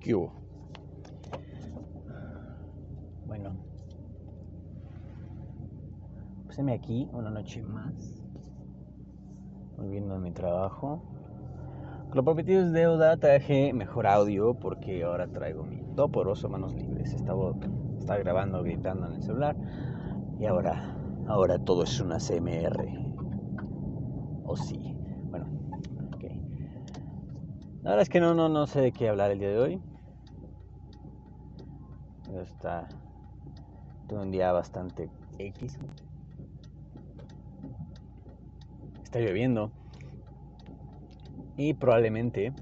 ¿Qué hubo? Bueno, pues aquí una noche más, volviendo a mi trabajo. Lo prometido es deuda, traje mejor audio porque ahora traigo mi toporoso manos libres. Estaba, estaba grabando, gritando en el celular y ahora, ahora todo es una CMR. O sí. La verdad es que no, no, no sé de qué hablar el día de hoy. Está. Tuve un día bastante X. Está lloviendo. Y probablemente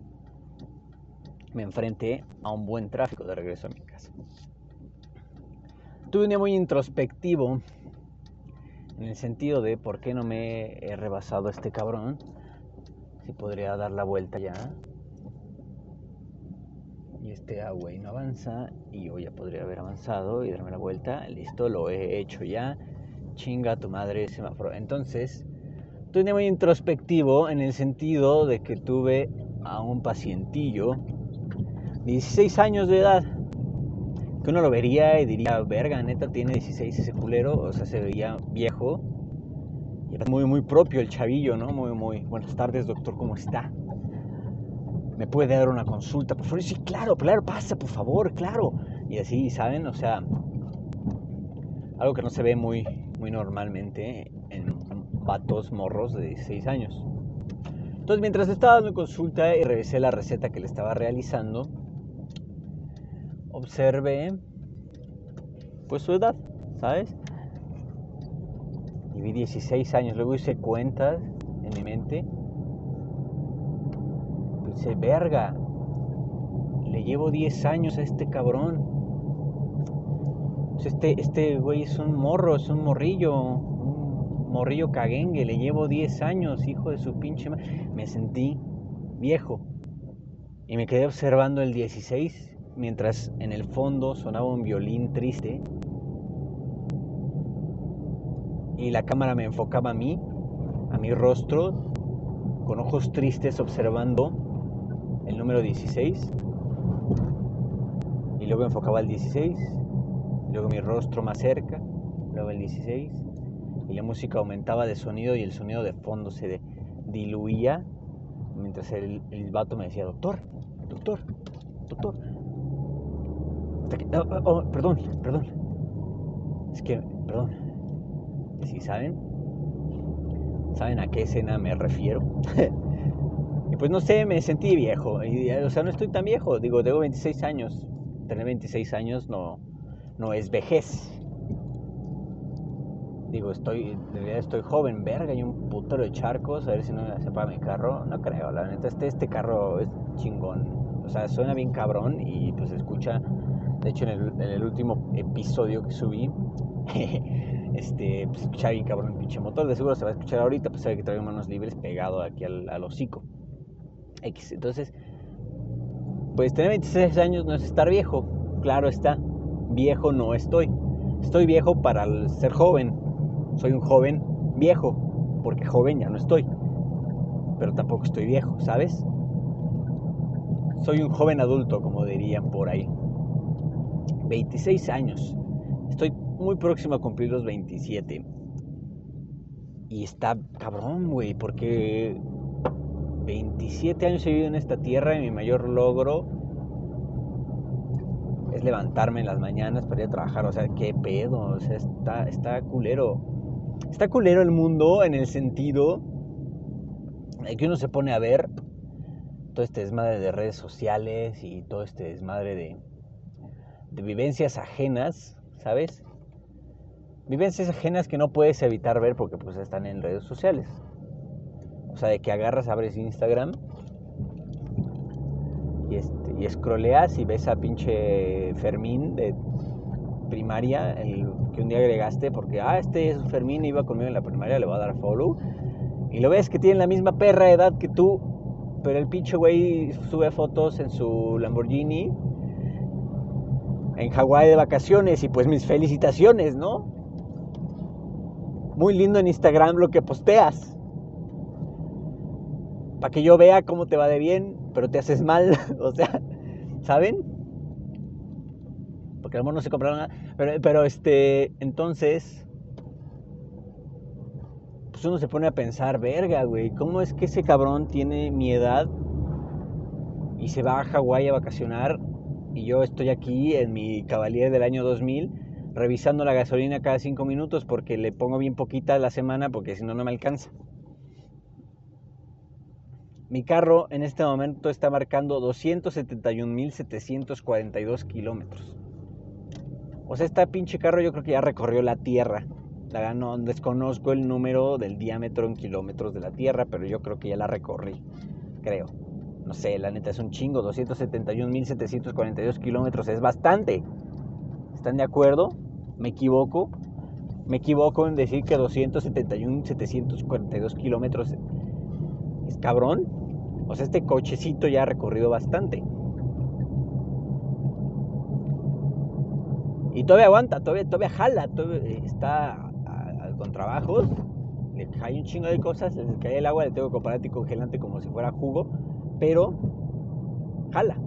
me enfrente a un buen tráfico de regreso a mi casa. Tuve un día muy introspectivo en el sentido de por qué no me he rebasado este cabrón. Si podría dar la vuelta ya y este agua y no avanza y yo ya podría haber avanzado y darme la vuelta, listo, lo he hecho ya, chinga tu madre semáforo. Entonces, tuve muy introspectivo en el sentido de que tuve a un pacientillo, 16 años de edad, que uno lo vería y diría, verga, neta, tiene 16 ese culero, o sea, se veía viejo. Y era muy, muy propio el chavillo, ¿no? Muy, muy, buenas tardes, doctor, ¿cómo está? ¿Me puede dar una consulta? Por favor, sí, claro, claro, pasa, por favor, claro. Y así, ¿saben? O sea, algo que no se ve muy, muy normalmente en vatos morros de 16 años. Entonces, mientras estaba dando consulta y revisé la receta que le estaba realizando, observé pues su edad, ¿sabes? Y vi 16 años, luego hice cuentas en mi mente Dice, verga, le llevo 10 años a este cabrón. Este, este güey es un morro, es un morrillo, un morrillo caguengue, le llevo 10 años, hijo de su pinche madre. Me sentí viejo y me quedé observando el 16 mientras en el fondo sonaba un violín triste y la cámara me enfocaba a mí, a mi rostro, con ojos tristes observando el número 16 y luego enfocaba el 16, luego mi rostro más cerca, luego el 16 y la música aumentaba de sonido y el sonido de fondo se diluía mientras el, el vato me decía, doctor, doctor, doctor. Oh, oh, oh, perdón, perdón. Es que, perdón. Si saben, ¿saben a qué escena me refiero? Pues no sé, me sentí viejo. Y, o sea, no estoy tan viejo. Digo, tengo 26 años. Tener 26 años no, no es vejez. Digo, estoy, estoy joven, verga, hay un putero de charcos, a ver si no me sepa mi carro. No creo, la neta, este, este carro es chingón. O sea, suena bien cabrón y pues escucha, de hecho en el, último episodio que subí, este, pues bien cabrón el pinche motor. De seguro se va a escuchar ahorita, pues sabe que traigo manos libres pegado aquí al hocico. Entonces, pues tener 26 años no es estar viejo, claro está, viejo no estoy. Estoy viejo para ser joven, soy un joven viejo, porque joven ya no estoy, pero tampoco estoy viejo, ¿sabes? Soy un joven adulto, como dirían por ahí. 26 años, estoy muy próximo a cumplir los 27. Y está cabrón, güey, porque 27 años he vivido en esta tierra y mi mayor logro es levantarme en las mañanas para ir a trabajar. O sea, qué pedo. O sea, está, está culero. Está culero el mundo en el sentido de que uno se pone a ver todo este desmadre de redes sociales y todo este desmadre de, de vivencias ajenas, ¿sabes? Vivencias ajenas que no puedes evitar ver porque pues están en redes sociales. O sea, de que agarras, abres Instagram y, este, y scrolleas y ves a pinche Fermín de primaria, el que un día agregaste, porque, ah, este es Fermín, iba conmigo en la primaria, le voy a dar follow. Y lo ves que tiene la misma perra edad que tú, pero el pinche güey sube fotos en su Lamborghini en Hawái de vacaciones y pues mis felicitaciones, ¿no? Muy lindo en Instagram lo que posteas para que yo vea cómo te va de bien, pero te haces mal. o sea, ¿Saben? Porque a lo mejor no se compraron nada. Pero, pero este, entonces, pues uno se pone a pensar, verga, güey, ¿cómo es que ese cabrón tiene mi edad y se va a Hawái a vacacionar y yo estoy aquí en mi Cavalier del año 2000 revisando la gasolina cada cinco minutos porque le pongo bien poquita a la semana porque si no, no me alcanza. Mi carro en este momento está marcando 271.742 kilómetros. O sea, este pinche carro yo creo que ya recorrió la Tierra. La, no, desconozco el número del diámetro en kilómetros de la Tierra, pero yo creo que ya la recorrí. Creo. No sé, la neta es un chingo. 271.742 kilómetros es bastante. ¿Están de acuerdo? ¿Me equivoco? Me equivoco en decir que 271.742 kilómetros es cabrón. O sea, este cochecito ya ha recorrido bastante. Y todavía aguanta, todavía, todavía jala, todavía está con trabajos. Le cae un chingo de cosas, le cae el agua, le tengo que comparar congelante como si fuera jugo. Pero jala.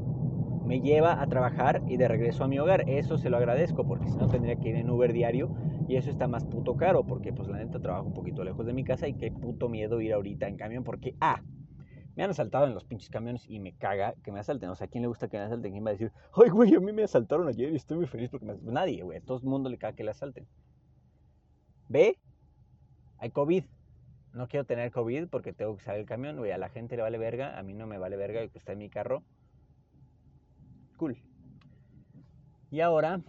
Me lleva a trabajar y de regreso a mi hogar. Eso se lo agradezco porque si no tendría que ir en Uber diario y eso está más puto caro porque pues la neta trabajo un poquito lejos de mi casa y qué puto miedo ir ahorita en camión porque ah, me han asaltado en los pinches camiones y me caga que me asalten. O sea, ¿a quién le gusta que me asalten? ¿Quién va a decir, ay, güey, a mí me asaltaron ayer y estoy muy feliz porque me asaltaron? Nadie, güey. A todo el mundo le caga que le asalten. ¿Ve? Hay COVID. No quiero tener COVID porque tengo que salir el camión, güey. A la gente le vale verga, a mí no me vale verga que está en mi carro. Cool. Y ahora,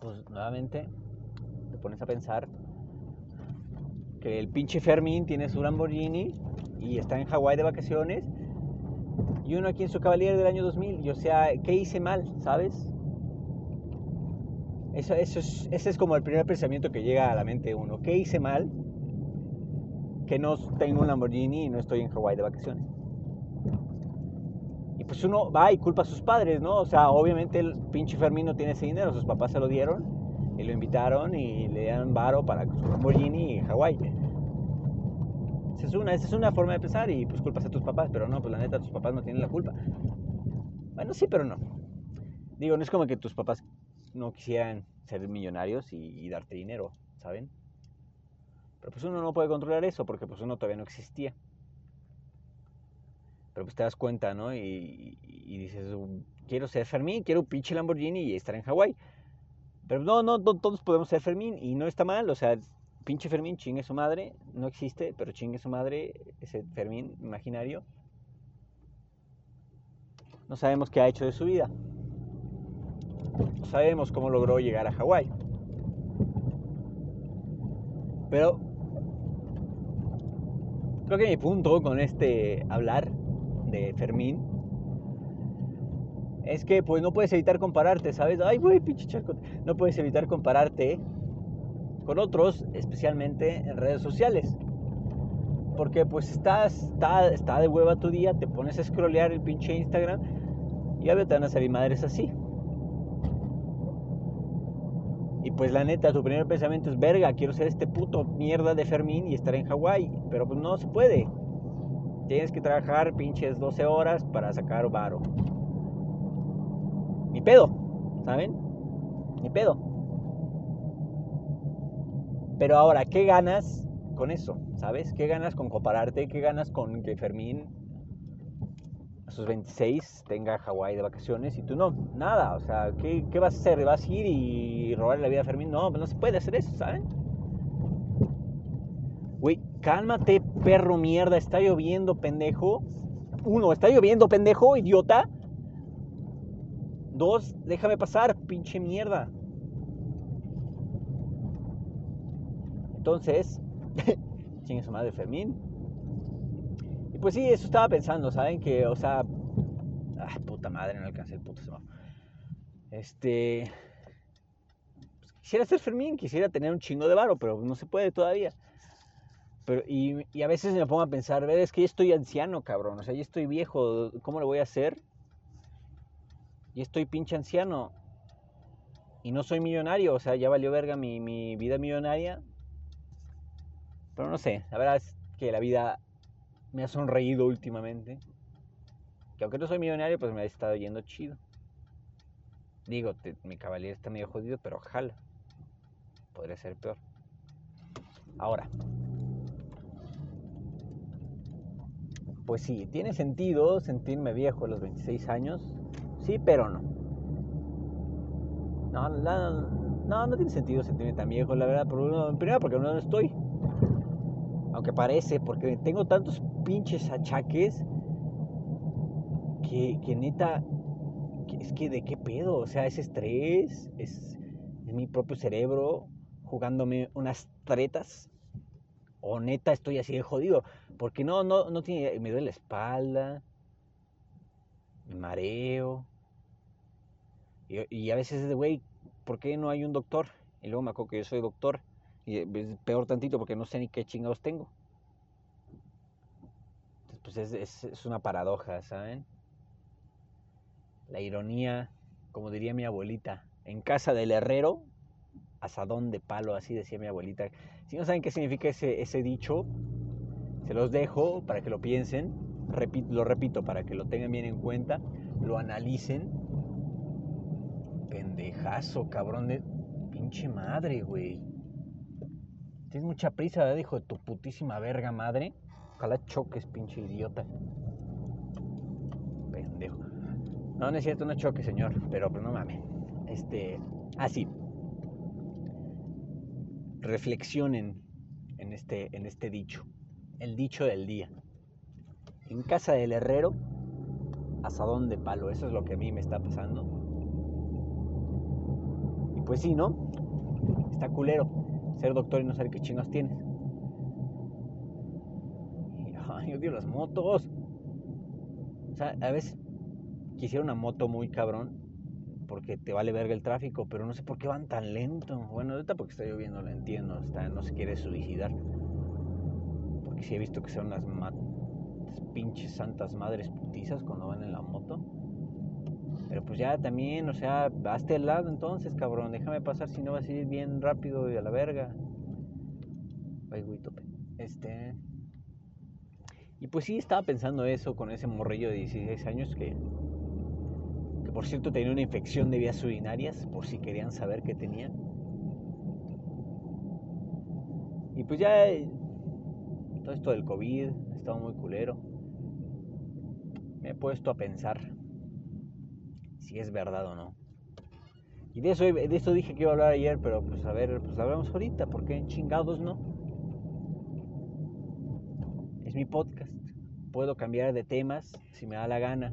pues nuevamente te pones a pensar que el pinche Fermín tiene su Lamborghini y está en Hawái de vacaciones y uno aquí en su caballero del año 2000 y o sea, ¿qué hice mal? ¿Sabes? Eso, eso es, ese es como el primer pensamiento que llega a la mente uno. ¿Qué hice mal? Que no tengo un Lamborghini y no estoy en Hawái de vacaciones. Y pues uno va y culpa a sus padres, ¿no? O sea, obviamente el pinche Fermín no tiene ese dinero, sus papás se lo dieron y lo invitaron y le dieron varo para su Lamborghini y Hawái. Esa es una, esa es una forma de pensar y pues culpas a tus papás, pero no, pues la neta tus papás no tienen la culpa. Bueno, sí, pero no. Digo, no es como que tus papás no quisieran ser millonarios y, darte dinero, ¿saben? Pero pues uno no puede controlar eso porque pues uno todavía no existía. Pero pues te das cuenta, ¿no? Y, y dices, quiero ser Fermín, quiero un pinche Lamborghini y estar en Hawái. Pero no, no, todos podemos ser Fermín y no está mal, o sea, pinche Fermín, chingue su madre, no existe, pero chingue su madre, ese Fermín imaginario. No sabemos qué ha hecho de su vida. No sabemos cómo logró llegar a Hawái. Pero creo que mi punto con este hablar de Fermín es que pues no puedes evitar compararte, ¿sabes? Ay, güey, pinche charco. No puedes evitar compararte con otros, especialmente en redes sociales. Porque pues estás, está, está de hueva tu día, te pones a scrollear el pinche Instagram y a ver te van a salir madres así. Y pues la neta, tu primer pensamiento es, verga, quiero ser este puto mierda de Fermín y estar en Hawái. Pero pues no se puede. Tienes que trabajar pinches 12 horas para sacar varo. Ni pedo, ¿saben? Ni pedo. Pero ahora, ¿qué ganas con eso? ¿Sabes? ¿Qué ganas con compararte? ¿Qué ganas con que Fermín a sus 26 tenga Hawái de vacaciones y tú no? Nada. O sea, ¿qué, ¿qué, vas a hacer? ¿Vas a ir y robarle la vida a Fermín? No, no se puede hacer eso, ¿saben? Güey, cálmate, perro mierda. Está lloviendo, pendejo. Uno, está lloviendo, pendejo, idiota. Dos, déjame pasar, pinche mierda. Entonces, chingue su madre Fermín. Y pues sí, eso estaba pensando, ¿saben? Que, o sea, ah, puta madre, no alcancé el puto semáforo. Este, pues, quisiera ser Fermín, quisiera tener un chingo de varo, pero no se puede todavía. Pero, y, a veces me pongo a pensar, ver, es que ya estoy anciano, cabrón, o sea, ya estoy viejo, ¿cómo lo voy a hacer? Y estoy pinche anciano. Y no soy millonario, o sea, ya valió verga mi, vida millonaria. Pero no sé, la verdad es que la vida me ha sonreído últimamente. Que aunque no soy millonario, pues me ha estado yendo chido. Digo, mi caballero está medio jodido, pero ojalá. Podría ser peor. Ahora. Pues sí, tiene sentido sentirme viejo a los 26 años. Pero no. No, no, tiene sentido sentirme tan viejo, la verdad. primero porque no estoy. Aunque parece, porque tengo tantos pinches achaques que, que neta, es que de qué pedo, o sea, es estrés, es, mi propio cerebro jugándome unas tretas, o neta estoy así de jodido, porque no, no, no tiene, me duele la espalda, me mareo, y, a veces es de, güey, ¿por qué no hay un doctor? Y luego me acuerdo que yo soy doctor, y es peor tantito porque no sé ni qué chingados tengo. Entonces, pues es, es una paradoja, ¿saben? La ironía, como diría mi abuelita, en casa del herrero, asadón de palo, así decía mi abuelita. Si no saben qué significa ese, ese dicho, se los dejo para que lo piensen, lo repito para que lo tengan bien en cuenta, lo analicen. Pendejazo, cabrón de pinche madre, güey. Tienes mucha prisa, ¿verdad? Hijo de tu putísima verga madre. Ojalá choques, pinche idiota. Pendejo. No, no es cierto, no choque, señor. Pero pues no mames. Este. Así. Ah, Reflexionen en este, en este dicho. El dicho del día. En casa del herrero, asadón de palo. Eso es lo que a mí me está pasando. Pues sí, ¿no? Está culero ser doctor y no saber qué chingas tienes. Ay, odio las motos. O sea, a veces quisiera una moto muy cabrón porque te vale verga el tráfico, pero no sé por qué van tan lento. Bueno, ahorita porque está lloviendo, lo entiendo, está, no se quiere suicidar. Porque sí he visto que son unas pinches santas madres putizas cuando van en la moto. Pero pues ya también, o sea, hazte al lado entonces, cabrón. Déjame pasar si no vas a ir bien rápido y a la verga. Ay, güey, tope. Este. Y pues sí, estaba pensando eso con ese morrillo de 16 años que. Que por cierto tenía una infección de vías urinarias, por si querían saber qué tenía. Y pues ya. Todo esto del COVID, ha estado muy culero. Me he puesto a pensar si es verdad o no. Y de eso, de eso dije que iba a hablar ayer, pero pues a ver, pues hablamos ahorita, porque en chingados no. Es mi podcast. Puedo cambiar de temas si me da la gana.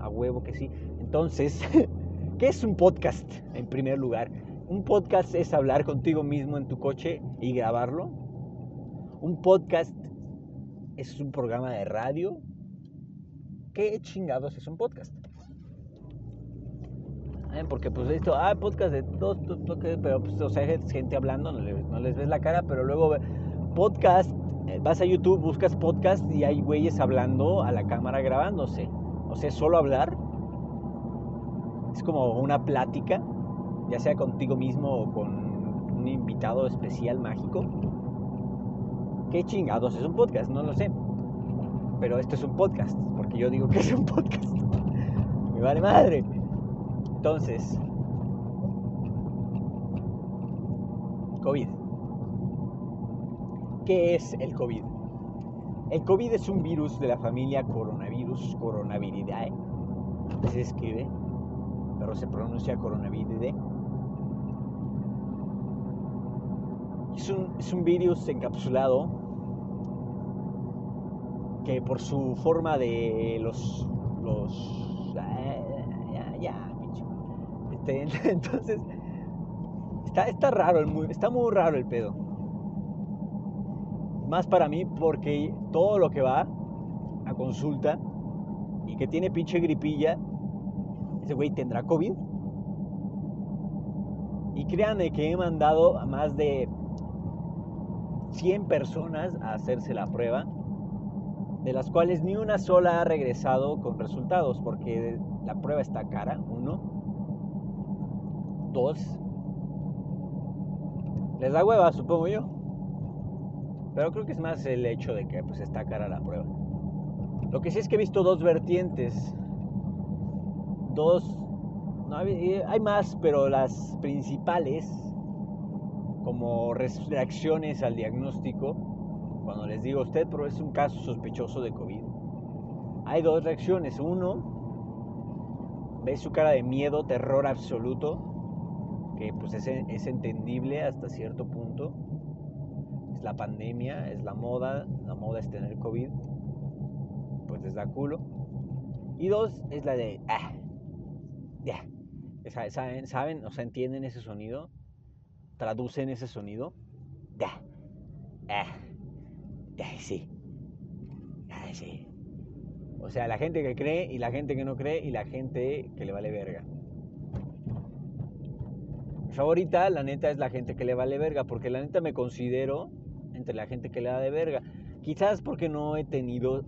A huevo que sí. Entonces, ¿qué es un podcast en primer lugar? Un podcast es hablar contigo mismo en tu coche y grabarlo. Un podcast es un programa de radio. ¿Qué chingados es un podcast? ¿Eh? porque pues esto, ah, podcast de dos, pero pues, o sea, gente hablando, no les, ves la cara, pero luego podcast, eh, vas a YouTube, buscas podcast y hay güeyes hablando a la cámara grabándose. O sea, solo hablar. Es como una plática, ya sea contigo mismo o con un invitado especial mágico. ¿Qué chingados es un podcast? No lo sé. Pero esto es un podcast, porque yo digo que es un podcast. Me vale madre. Entonces, COVID. ¿Qué es el COVID? El COVID es un virus de la familia coronavirus, coronaviridae. Se escribe, pero se pronuncia coronaviridae. Es un, es un virus encapsulado que por su forma de los... los ya, ya, Entonces, está, está raro, está muy raro el pedo. Más para mí porque todo lo que va a consulta y que tiene pinche gripilla, ese güey tendrá COVID. Y créanme que he mandado a más de 100 personas a hacerse la prueba, de las cuales ni una sola ha regresado con resultados, porque la prueba está cara, uno dos. Les da hueva, supongo yo. Pero creo que es más el hecho de que pues está cara la prueba. Lo que sí es que he visto dos vertientes. Dos... hay, hay más, pero las principales, como reacciones al diagnóstico, cuando les digo a usted, pero es un caso sospechoso de COVID. Hay dos reacciones. Uno, ve su cara de miedo, terror absoluto, que pues es, es entendible hasta cierto punto. Es la pandemia, es la moda, la moda es tener COVID pues les da culo. Y dos, es la de, ah, ya. ¿Saben, ¿Saben? O sea, entienden ese sonido, traducen ese sonido. Ya, ah, ya, sí, ya, sí. O sea, la gente que cree y la gente que no cree y la gente que le vale verga. Favorita, la neta, es la gente que le vale verga, porque la neta me considero entre la gente que le da de verga. Quizás porque no he tenido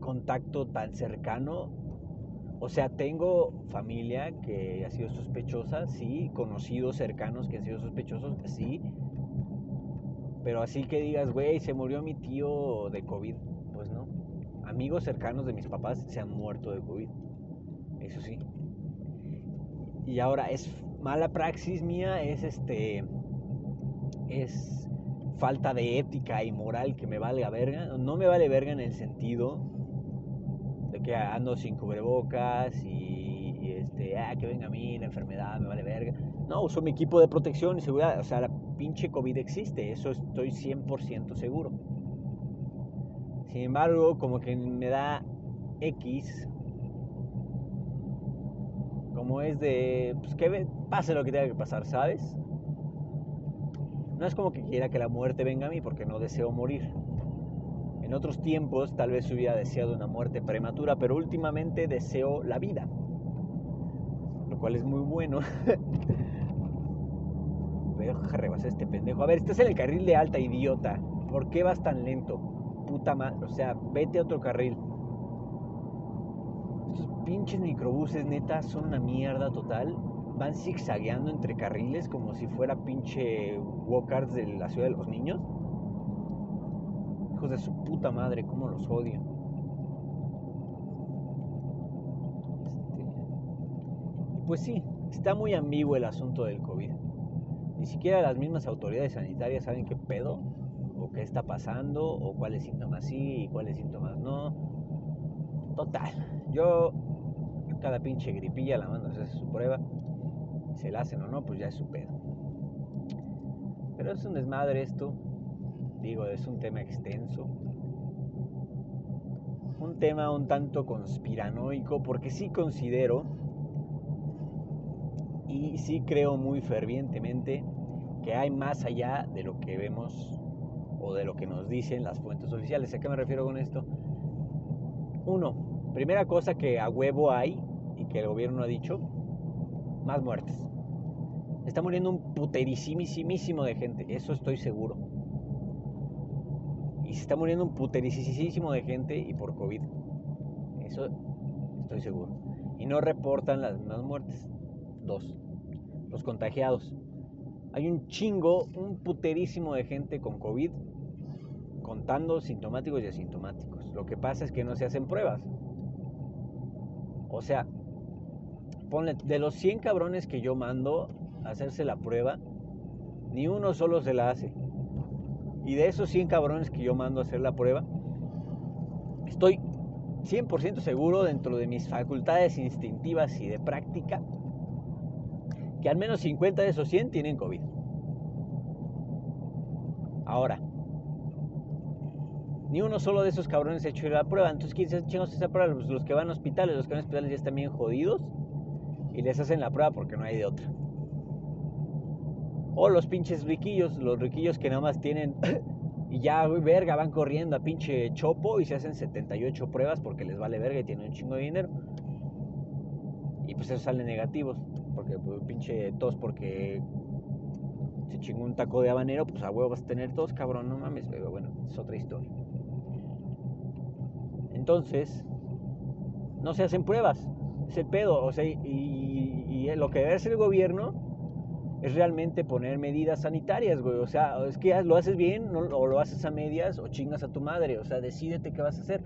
contacto tan cercano. O sea, tengo familia que ha sido sospechosa, sí, conocidos cercanos que han sido sospechosos, sí. Pero así que digas, güey, se murió mi tío de COVID, pues no. Amigos cercanos de mis papás se han muerto de COVID, eso sí. Y ahora es mala praxis mía, es este, es falta de ética y moral que me valga verga. No me vale verga en el sentido que ando sin cubrebocas y, este, ah, que venga a mí la enfermedad, me vale verga. No, uso mi equipo de protección y seguridad. O sea, la pinche COVID existe, eso estoy 100% seguro. Sin embargo, como que me da X, como es de, pues que pase lo que tenga que pasar, ¿sabes? No es como que quiera que la muerte venga a mí porque no deseo morir. En otros tiempos tal vez hubiera deseado una muerte prematura, pero últimamente deseo la vida, lo cual es muy bueno. Voy a este pendejo. A ver, estás en el carril de alta, idiota. ¿Por qué vas tan lento? Puta madre. O sea, vete a otro carril. Pinches microbuses, neta, son una mierda total. Van zigzagueando entre carriles como si fuera pinche walkers de la ciudad de los niños de su puta madre, cómo los odio. Este, pues sí, está muy ambiguo el asunto del COVID. Ni siquiera las mismas autoridades sanitarias saben qué pedo, o qué está pasando, o cuáles síntomas sí y cuáles síntomas no. Total, yo cada pinche gripilla la mando a hacer su prueba. Se la hacen o no, pues ya es su pedo. Pero es un desmadre esto digo, es un tema extenso. Un tema un tanto conspiranoico porque sí considero y sí creo muy fervientemente que hay más allá de lo que vemos o de lo que nos dicen las fuentes oficiales. ¿A qué me refiero con esto? Uno, primera cosa que a huevo hay y que el gobierno ha dicho, más muertes. Está muriendo un puterísimísimo de gente, eso estoy seguro. Y se está muriendo un putericísimo de gente y por COVID. Eso estoy seguro. Y no reportan las mismas muertes. Dos. Los contagiados. Hay un chingo, un puterísimo de gente con COVID contando sintomáticos y asintomáticos. Lo que pasa es que no se hacen pruebas. O sea, ponle, de los 100 cabrones que yo mando a hacerse la prueba, ni uno solo se la hace. Y de esos 100 cabrones que yo mando a hacer la prueba, estoy 100% seguro dentro de mis facultades instintivas y de práctica que al menos 50 de esos 100 tienen COVID. Ahora, ni uno solo de esos cabrones ha hecho la prueba. Entonces, ¿quién se ha esa prueba? Pues los que van a hospitales. Los que van a hospitales ya están bien jodidos y les hacen la prueba porque no hay de otra. O los pinches riquillos, los riquillos que nada más tienen y ya, verga, van corriendo a pinche chopo y se hacen 78 pruebas porque les vale verga y tienen un chingo de dinero. Y pues eso salen negativos, porque pues, pinche tos porque se chingó un taco de habanero, pues a huevo vas a tener tos, cabrón, no mames, pero bueno, es otra historia. Entonces, no se hacen pruebas, es el pedo, o sea, y lo que debe hacer el gobierno es realmente poner medidas sanitarias, güey. O sea, es que lo haces bien o lo haces a medias o chingas a tu madre. O sea, decídete qué vas a hacer.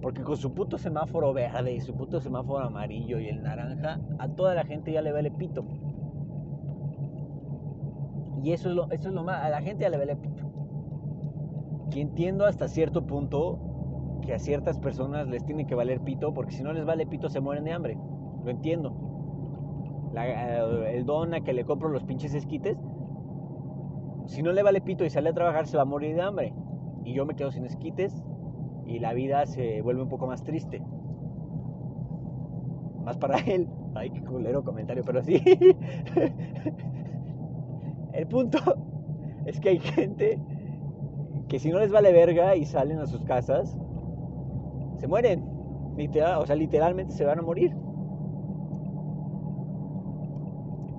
Porque con su puto semáforo verde y su puto semáforo amarillo y el naranja, a toda la gente ya le vale pito. Y eso es lo, eso es lo más, a la gente ya le vale pito. Y entiendo hasta cierto punto que a ciertas personas les tiene que valer pito, porque si no les vale pito se mueren de hambre. Lo entiendo. El don a que le compro los pinches esquites, si no le vale pito y sale a trabajar se va a morir de hambre. Y yo me quedo sin esquites y la vida se vuelve un poco más triste. Más para él. Ay, qué culero comentario, pero sí. El punto es que hay gente que si no les vale verga y salen a sus casas, se mueren. O sea, literalmente se van a morir.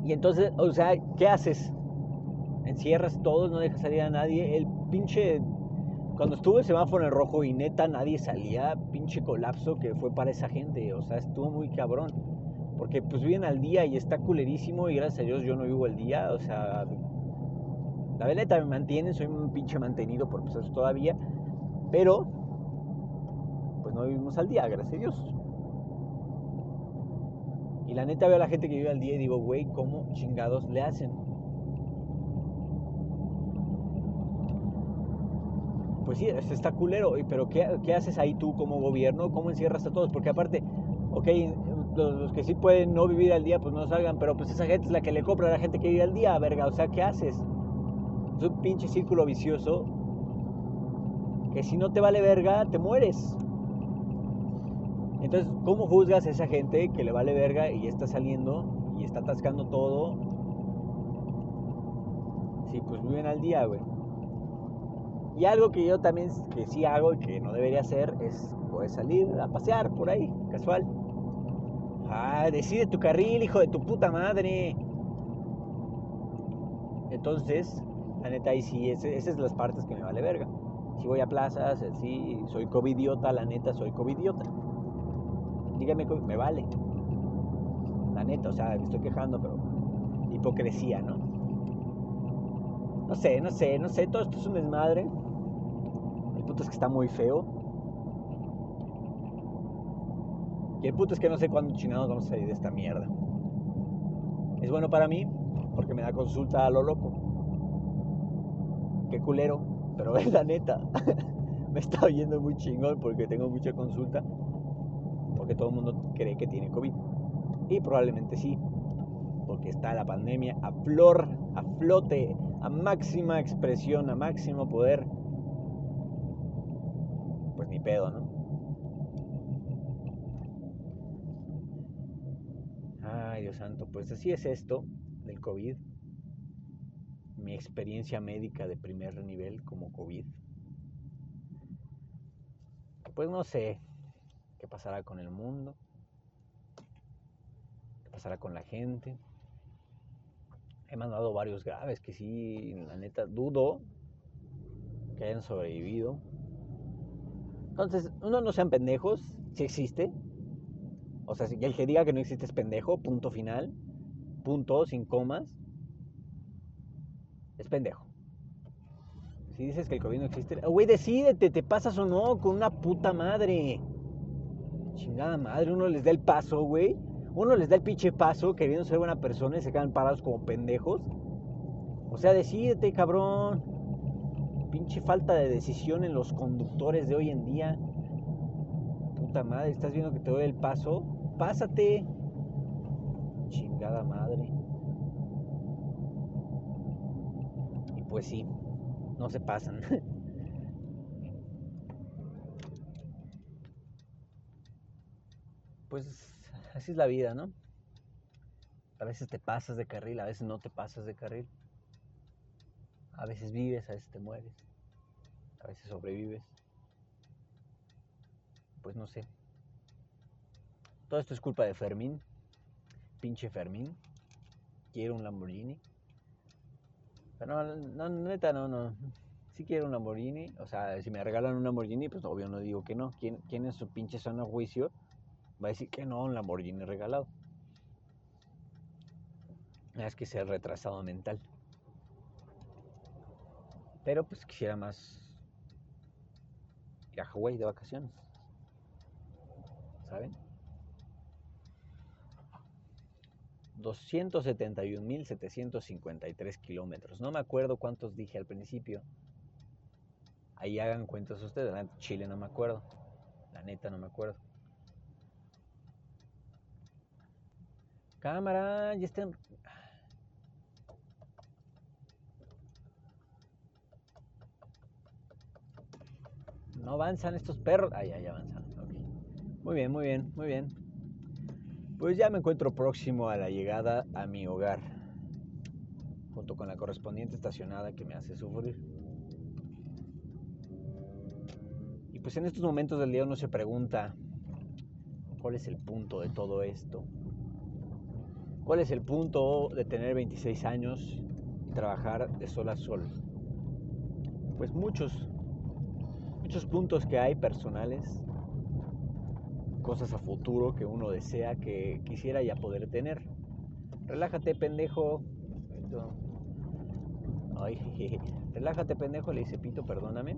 Y entonces, o sea, ¿qué haces? Encierras todos, no dejas salir a nadie. El pinche cuando estuvo el semáforo en rojo y neta nadie salía, pinche colapso que fue para esa gente. O sea, estuvo muy cabrón. Porque pues viven al día y está culerísimo y gracias a Dios yo no vivo al día. O sea, la neta me mantiene, soy un pinche mantenido por pues, todavía. Pero, pues no vivimos al día, gracias a Dios. La neta veo a la gente que vive al día y digo, güey, ¿cómo chingados le hacen? pues sí, está culero, pero ¿qué, haces ahí tú como gobierno? ¿Cómo encierras a todos? Porque aparte, ok, los, que sí pueden no vivir al día, pues no salgan, pero pues esa gente es la que le compra a la gente que vive al día, verga, o sea, ¿qué haces? Es un pinche círculo vicioso que si no te vale verga, te mueres. Entonces, ¿cómo juzgas a esa gente que le vale verga y está saliendo y está atascando todo? Sí, pues viven al día, güey. Y algo que yo también que sí hago y que no debería hacer es poder salir a pasear por ahí, casual. Ah, decide tu carril, hijo de tu puta madre. Entonces, la neta, ahí sí, esas son las partes que me vale verga. Si voy a plazas, sí, soy covidiota, la neta, soy covidiota. Dígame, me vale. La neta, o sea, me estoy quejando, pero hipocresía, ¿no? No sé, no sé, no sé, todo esto es un desmadre puto es que está muy feo. Y el puto es que no sé cuándo chingados vamos a salir de esta mierda. Es bueno para mí porque me da consulta a lo loco. Qué culero, pero es la neta. me está oyendo muy chingón porque tengo mucha consulta. Porque todo el mundo cree que tiene COVID. Y probablemente sí. Porque está la pandemia a flor, a flote, a máxima expresión, a máximo poder ni pedo, ¿no? Ay, Dios santo, pues así es esto del COVID. Mi experiencia médica de primer nivel como COVID. Pues no sé pasará con el mundo, qué pasará con la gente. He mandado varios graves que sí, la neta, dudo que hayan sobrevivido. Entonces, uno no sean pendejos, si existe. O sea, si el que diga que no existe es pendejo, punto final, punto, sin comas, es pendejo. Si dices que el COVID no existe, güey, decídete, te pasas o no con una puta madre. Chingada madre, uno les da el paso, güey. Uno les da el pinche paso queriendo ser buena persona y se quedan parados como pendejos. O sea, decídete, cabrón pinche falta de decisión en los conductores de hoy en día. Puta madre, estás viendo que te doy el paso. Pásate. Chingada madre. Y pues sí, no se pasan. pues así es la vida, ¿no? A veces te pasas de carril, a veces no te pasas de carril. A veces vives, a veces te mueres, a veces sobrevives. Pues no sé. Todo esto es culpa de Fermín. Pinche Fermín. Quiero un Lamborghini. Pero no, no, neta, no, no. Si quiero un Lamborghini. O sea, si me regalan un Lamborghini, pues obvio no digo que no. ¿Quién, quién en su pinche zona juicio va a decir que no un Lamborghini regalado? Es que ser retrasado mental. Pero pues quisiera más ir a Hawái de vacaciones. ¿Saben? 271.753 kilómetros. No me acuerdo cuántos dije al principio. Ahí hagan cuentas ustedes. Chile no me acuerdo. La neta no me acuerdo. Cámara, ya están. No avanzan estos perros. Ah, ya, ya avanzan. Muy bien, muy bien, muy bien. Pues ya me encuentro próximo a la llegada a mi hogar, junto con la correspondiente estacionada que me hace sufrir. Y pues en estos momentos del día uno se pregunta, ¿cuál es el punto de todo esto? ¿Cuál es el punto de tener 26 años y trabajar de sol a sol? Pues muchos, muchos puntos que hay personales cosas a futuro que uno desea que quisiera ya poder tener. Relájate, pendejo. Ay, relájate, pendejo, le dice Pito, perdóname.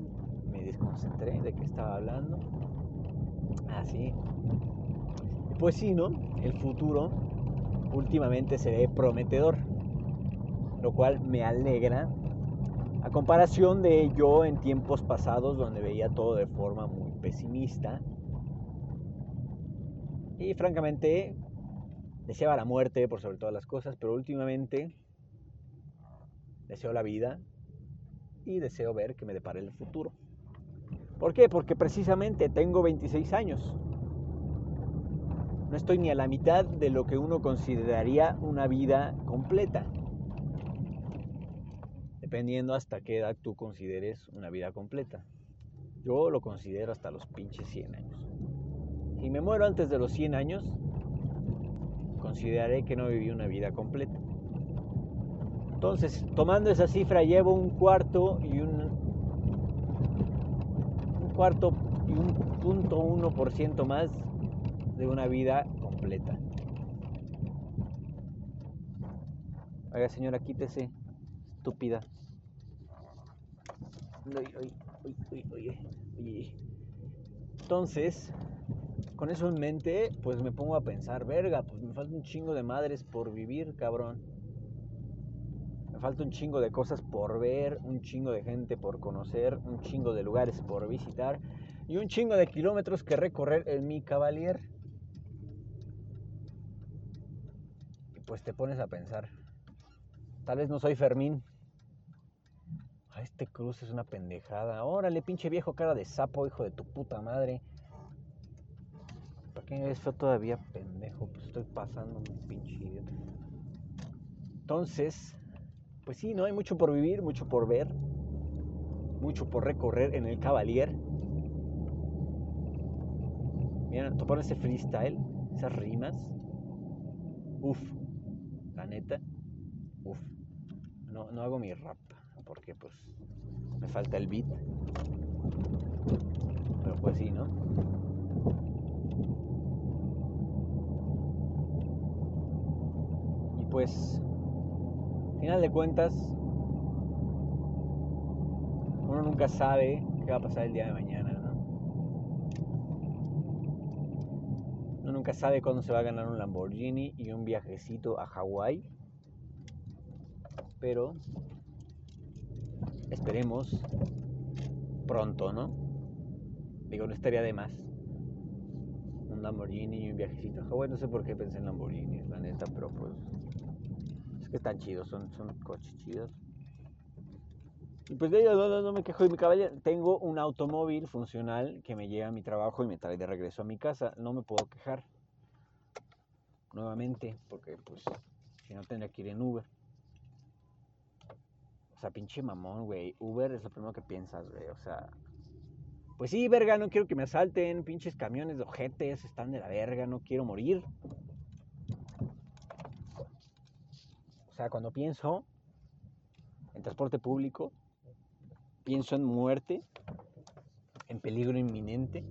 Me desconcentré de que estaba hablando. Así. Ah, pues sí, ¿no? El futuro últimamente se ve prometedor. Lo cual me alegra. A comparación de yo en tiempos pasados donde veía todo de forma muy pesimista y francamente, deseaba la muerte por sobre todas las cosas, pero últimamente deseo la vida y deseo ver que me depare el futuro. ¿Por qué? Porque precisamente tengo 26 años. No estoy ni a la mitad de lo que uno consideraría una vida completa. Dependiendo hasta qué edad tú consideres una vida completa. Yo lo considero hasta los pinches 100 años. Si me muero antes de los 100 años, consideraré que no viví una vida completa. Entonces, tomando esa cifra, llevo un cuarto y un, un cuarto y un punto uno por ciento más de una vida completa. Oiga, señora, quítese, estúpida. Entonces, con eso en mente, pues me pongo a pensar, verga, pues me falta un chingo de madres por vivir, cabrón. Me falta un chingo de cosas por ver, un chingo de gente por conocer, un chingo de lugares por visitar y un chingo de kilómetros que recorrer en mi Cavalier. Pues te pones a pensar, tal vez no soy Fermín. A este cruz es una pendejada. Órale, pinche viejo cara de sapo, hijo de tu puta madre. ¿Para qué eso todavía pendejo? Pues estoy pasando un pinche idiota. Entonces, pues sí, ¿no? Hay mucho por vivir, mucho por ver, mucho por recorrer en el Cavalier. Mira, topar ese freestyle, esas rimas. Uf, neta, uf. No, no hago mi rap, porque pues me falta el beat. Pero pues sí, ¿no? pues, final de cuentas, uno nunca sabe qué va a pasar el día de mañana, ¿no? Uno nunca sabe cuándo se va a ganar un Lamborghini y un viajecito a Hawái. Pero esperemos pronto, ¿no? Digo, no estaría de más. Un Lamborghini y un viajecito a Hawái. No sé por qué pensé en Lamborghini, la neta, pero pues que están chidos, son, son coches chidos. Y pues de ellos no, me quejo de mi caballero. Tengo un automóvil funcional que me lleva a mi trabajo y me trae de regreso a mi casa. No me puedo quejar. Nuevamente, porque pues si no tendría que ir en Uber. O sea, pinche mamón, güey. Uber es lo primero que piensas, güey. O sea, pues sí, verga, no quiero que me asalten. Pinches camiones de ojetes están de la verga, no quiero morir. O sea, cuando pienso en transporte público, pienso en muerte, en peligro inminente,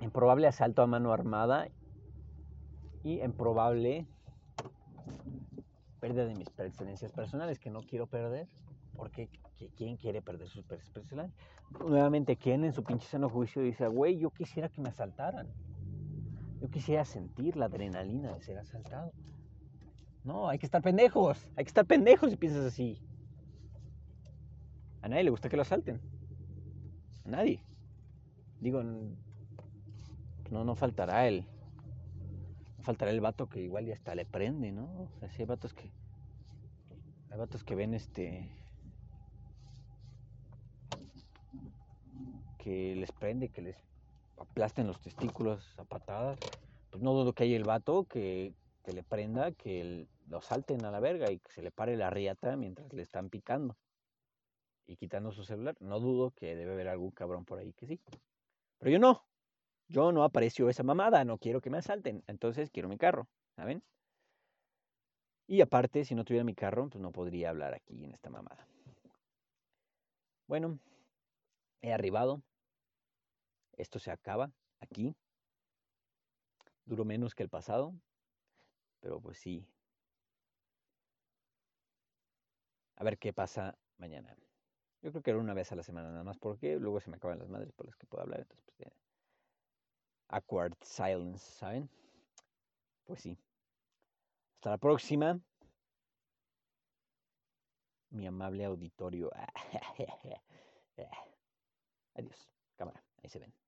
en probable asalto a mano armada y en probable pérdida de mis pertenencias personales que no quiero perder. Porque ¿quién quiere perder sus pertenencias personales? Nuevamente, ¿quién en su pinche sano juicio dice, güey, yo quisiera que me asaltaran? Yo quisiera sentir la adrenalina de ser asaltado. No, hay que estar pendejos. Hay que estar pendejos si piensas así. A nadie le gusta que lo asalten. A nadie. Digo, no, no faltará el. No faltará el vato que igual ya hasta le prende, ¿no? O sea, sí hay vatos que. Hay vatos que ven este. Que les prende, que les aplasten los testículos a patadas. Pues no dudo que haya el vato que, que le prenda, que lo salten a la verga y que se le pare la riata mientras le están picando y quitando su celular. No dudo que debe haber algún cabrón por ahí que sí. Pero yo no. Yo no aprecio esa mamada, no quiero que me asalten. Entonces quiero mi carro, ¿saben? Y aparte, si no tuviera mi carro, pues no podría hablar aquí en esta mamada. Bueno, he arribado. Esto se acaba aquí. Duró menos que el pasado, pero pues sí. A ver qué pasa mañana. Yo creo que era una vez a la semana nada más, porque luego se me acaban las madres por las que puedo hablar. Entonces, pues, awkward silence, ¿saben? Pues sí. Hasta la próxima. Mi amable auditorio. Adiós. Cámara, ahí se ven.